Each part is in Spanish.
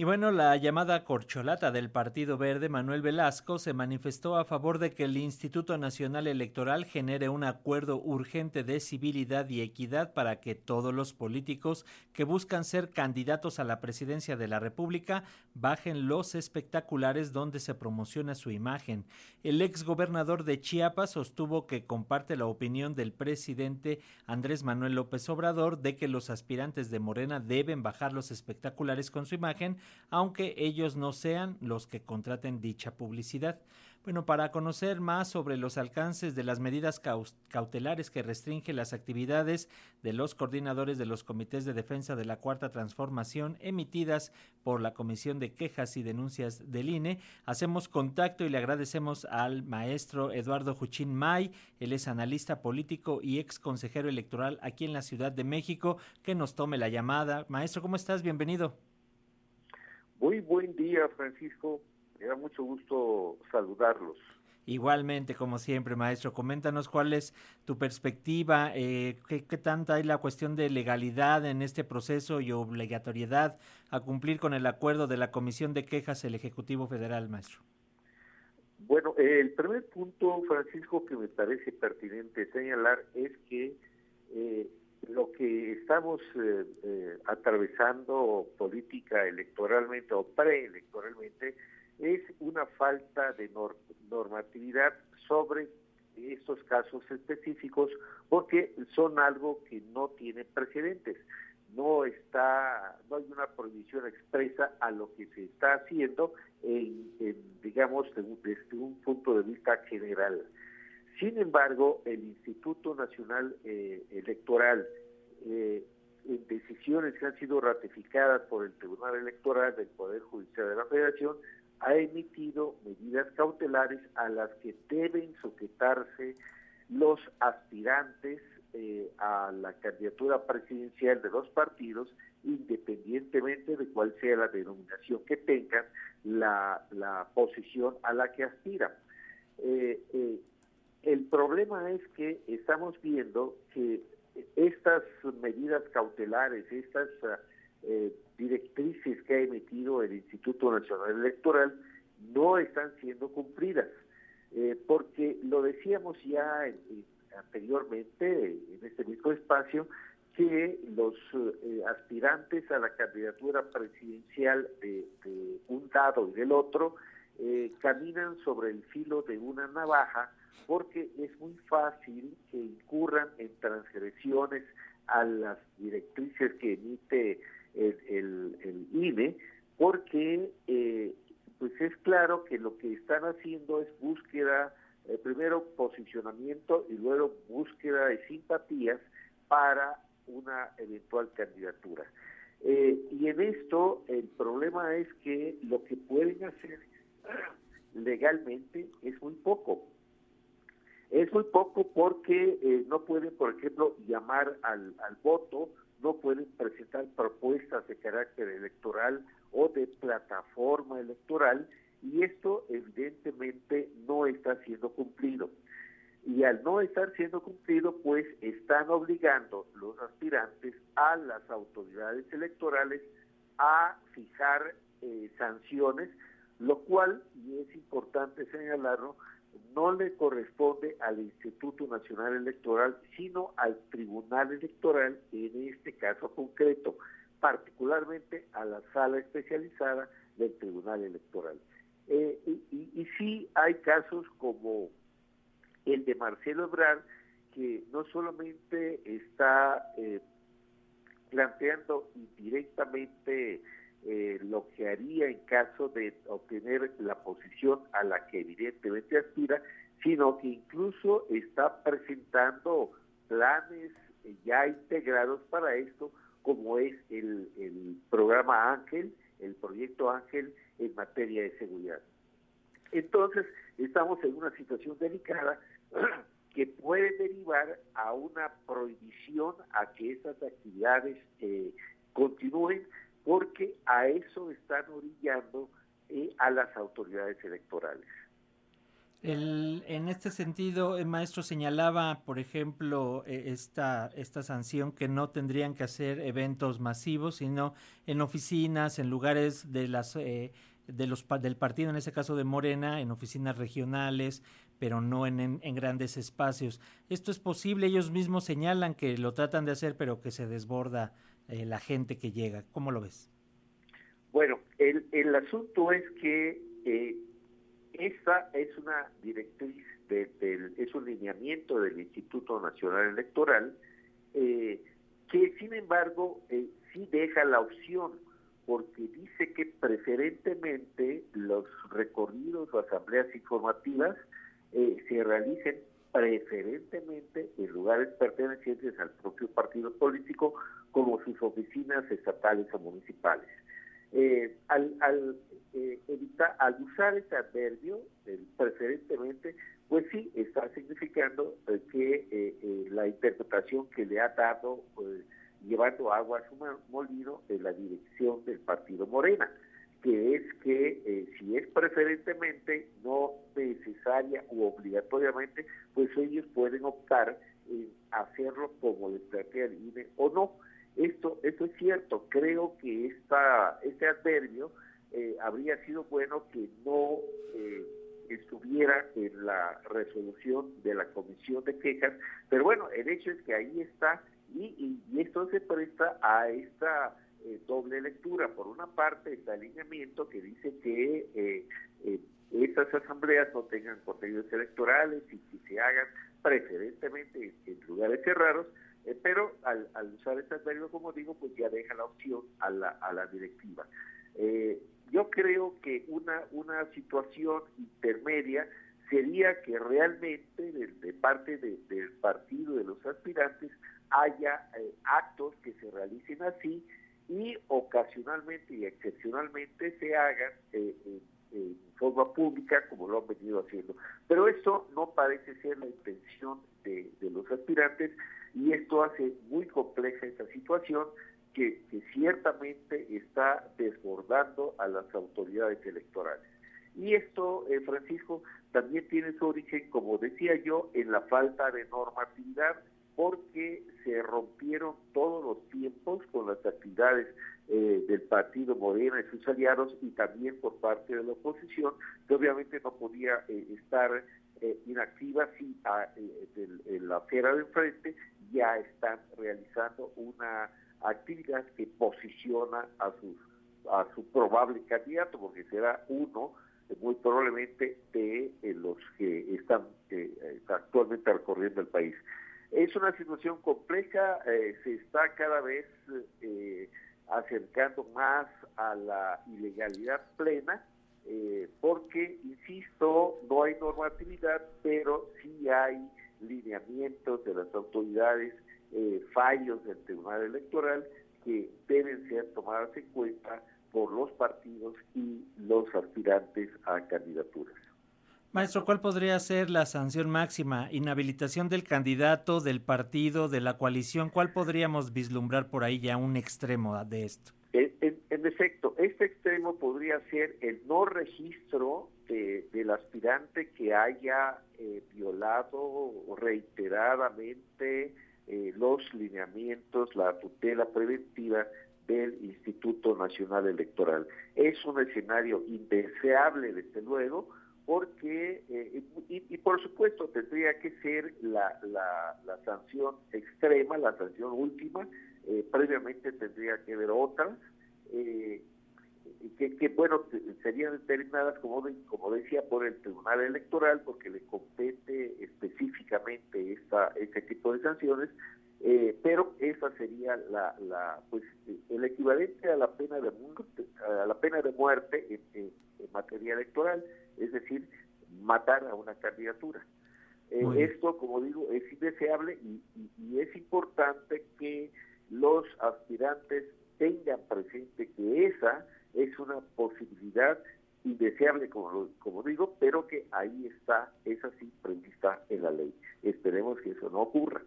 Y bueno, la llamada corcholata del Partido Verde, Manuel Velasco, se manifestó a favor de que el Instituto Nacional Electoral genere un acuerdo urgente de civilidad y equidad para que todos los políticos que buscan ser candidatos a la presidencia de la República bajen los espectaculares donde se promociona su imagen. El ex gobernador de Chiapas sostuvo que comparte la opinión del presidente Andrés Manuel López Obrador de que los aspirantes de Morena deben bajar los espectaculares con su imagen aunque ellos no sean los que contraten dicha publicidad. Bueno, para conocer más sobre los alcances de las medidas cautelares que restringen las actividades de los coordinadores de los comités de defensa de la Cuarta Transformación emitidas por la Comisión de Quejas y Denuncias del INE, hacemos contacto y le agradecemos al maestro Eduardo Juchín May, él es analista político y ex consejero electoral aquí en la Ciudad de México, que nos tome la llamada. Maestro, ¿cómo estás? Bienvenido. Muy buen día, Francisco. Me da mucho gusto saludarlos. Igualmente, como siempre, maestro, coméntanos cuál es tu perspectiva, eh, qué, qué, tanta hay la cuestión de legalidad en este proceso y obligatoriedad a cumplir con el acuerdo de la Comisión de Quejas del Ejecutivo Federal, maestro. Bueno, el primer punto, Francisco, que me parece pertinente señalar es que estamos eh, eh, atravesando política electoralmente o preelectoralmente es una falta de normatividad sobre estos casos específicos porque son algo que no tiene precedentes. No está, no hay una prohibición expresa a lo que se está haciendo en, digamos, desde un punto de vista general. Sin embargo, el Instituto Nacional eh, Electoral, eh, en decisiones que han sido ratificadas por el Tribunal Electoral del Poder Judicial de la Federación, ha emitido medidas cautelares a las que deben sujetarse los aspirantes eh, a la candidatura presidencial de los partidos, independientemente de cuál sea la denominación que tengan la, la posición a la que aspiran. Eh, eh, el problema es que estamos viendo que estas medidas cautelares, estas eh, directrices que ha emitido el Instituto Nacional Electoral, no están siendo cumplidas. Eh, porque lo decíamos ya anteriormente en este mismo espacio, que los eh, aspirantes a la candidatura presidencial de, de, un lado y del otro caminan sobre el filo de una navaja porque es muy fácil que incurran en transgresiones a las directrices que emite el, el, INE, porque eh, pues es claro que lo que están haciendo es búsqueda, eh, primero posicionamiento y luego búsqueda de simpatías para una eventual candidatura. Eh, y en esto el problema es que lo que pueden hacer legalmente es muy poco. Es muy poco porque eh, no pueden, por ejemplo, llamar al, al voto, no pueden presentar propuestas de carácter electoral o de plataforma electoral y esto evidentemente no está siendo cumplido. Y al no estar siendo cumplido, pues están obligando los aspirantes a las autoridades electorales a fijar eh, sanciones, lo cual, y es importante señalarlo, no le corresponde al Instituto Nacional Electoral, sino al Tribunal Electoral, en este caso concreto, particularmente a la sala especializada del Tribunal Electoral. Eh, y, sí hay casos como el de Marcelo Ebrard, que no solamente está eh, planteando indirectamente eh, lo que haría en caso de obtener la posición a la que evidentemente aspira, sino que incluso está presentando planes ya integrados para esto, como es el, el programa Ángel, el proyecto Ángel en materia de seguridad. Entonces, estamos en una situación delicada que puede derivar a una prohibición a que esas actividades eh, continúen porque a eso están orillando eh, a las autoridades electorales. El, en este sentido, el maestro señalaba, por ejemplo, e, esta, esta sanción que no tendrían que hacer eventos masivos, sino en oficinas, en lugares de las, eh, de los, del partido, en ese caso de Morena, en oficinas regionales, pero no en, grandes espacios. Esto es posible, ellos mismos señalan que lo tratan de hacer, pero que se desborda eh, la gente que llega. ¿Cómo lo ves? Bueno, el, el asunto es que eh, esta es una directriz, es un lineamiento del Instituto Nacional Electoral, eh, que sin embargo eh, sí deja la opción, porque dice que preferentemente los recorridos o asambleas informativas eh, se realicen preferentemente en lugares pertenecientes al propio partido político como sus oficinas estatales o municipales. Eh, al, al, eh, al usar ese adverbio, preferentemente, pues sí, está significando eh, que la interpretación que le ha dado, llevando agua a su molino, en la dirección del partido Morena, que es que si es preferentemente, no necesaria u obligatoriamente, pues ellos pueden optar en hacerlo como les plantea el INE o no. Esto, esto es cierto, creo que esta, este adverbio eh, habría sido bueno que no eh, estuviera en la resolución de la comisión de quejas, pero bueno, el hecho es que ahí está y, y, esto se presta a esta eh, doble lectura. Por una parte está el alineamiento que dice que estas asambleas no tengan contenidos electorales y que se hagan preferentemente en lugares cerrados, eh, pero al, usar este adverbio, como digo, pues ya deja la opción a la, a la directiva. Eh, yo creo que una, una situación intermedia sería que realmente de, parte del partido, de los aspirantes, haya eh, actos que se realicen así y ocasionalmente y excepcionalmente se hagan en, forma pública como lo han venido haciendo. Pero eso no parece ser la intención de, los aspirantes y esto hace muy compleja esta situación que, ciertamente está desbordando a las autoridades electorales. Y esto, eh, Francisco, también tiene su origen, como decía yo, en la falta de normatividad, porque se rompieron todos los tiempos con las actividades eh, del partido Morena y sus aliados y también por parte de la oposición, que obviamente no podía eh, estar inactiva si a, la fiera de enfrente ya están realizando una actividad que posiciona a sus a su probable candidato, porque será uno eh, muy probablemente de eh, los que están eh, actualmente recorriendo el país. Es una situación compleja, se está cada vez acercando más a la ilegalidad plena, porque, insisto, no hay normatividad, pero sí hay lineamientos de las autoridades, eh, fallos del Tribunal Electoral que deben ser tomadas en cuenta por los partidos y los aspirantes a candidaturas. Maestro, ¿cuál podría ser la sanción máxima? ¿Inhabilitación del candidato, del partido, de la coalición? ¿Cuál podríamos vislumbrar por ahí ya un extremo de esto? En, efecto, este extremo podría ser el no registro del aspirante que haya eh, violado reiteradamente eh, los lineamientos, la tutela preventiva del Instituto Nacional Electoral. Es un escenario indeseable, desde luego, porque, y, por supuesto tendría que ser la, la, sanción extrema, la sanción última, previamente tendría que haber otras, eh, que, que, bueno, serían determinadas, como, como decía, por el Tribunal Electoral, porque le compete específicamente esta, este tipo de sanciones, eh, pero esa sería la, la, pues, el equivalente a la pena de a la pena de muerte en, materia electoral, es decir, matar a una candidatura. Eh, esto, como digo, es indeseable y, y es importante que los aspirantes tengan presente que esa es una posibilidad indeseable, como, como digo, pero que ahí está, es así prevista en la ley. Esperemos que eso no ocurra.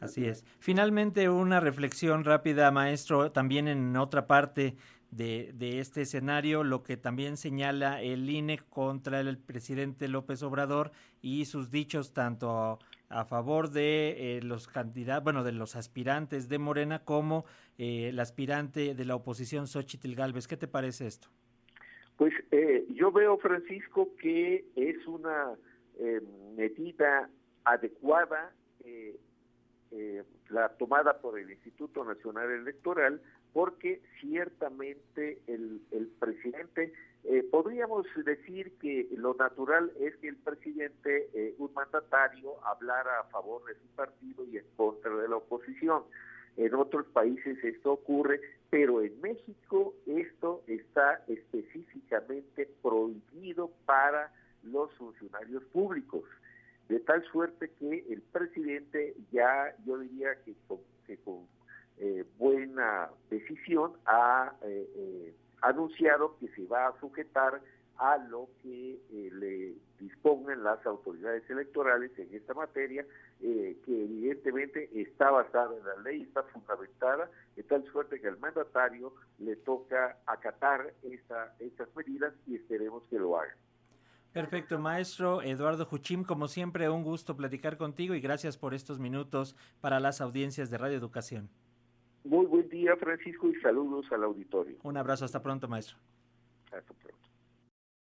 Así es. Finalmente, una reflexión rápida, maestro, también en otra parte de, este escenario, lo que también señala el INE contra el presidente López Obrador y sus dichos tanto a, favor de eh, los candidatos, bueno, de los aspirantes de Morena como eh, el aspirante de la oposición Xochitl Galvez. ¿Qué te parece esto? Pues eh, yo veo, Francisco, que es una medida adecuada la tomada por el Instituto Nacional Electoral porque ciertamente el, el presidente, eh, podríamos decir que lo natural es que el presidente, eh, un mandatario, hablara a favor de su partido y en contra de la oposición. En otros países esto ocurre, pero en México esto está específicamente prohibido para los funcionarios públicos, de tal suerte que el presidente ya, yo diría que que con eh, buena decisión ha eh, eh, anunciado que se va a sujetar a lo que le dispongan las autoridades electorales en esta materia, que evidentemente está basada en la ley, está fundamentada, de tal suerte que al mandatario le toca acatar esa, estas medidas y esperemos que lo haga. Perfecto, maestro Eduardo Juchim, como siempre, un gusto platicar contigo y gracias por estos minutos para las audiencias de Radio Educación. Muy buen día, Francisco, y saludos al auditorio. Un abrazo, hasta pronto, maestro. Hasta pronto.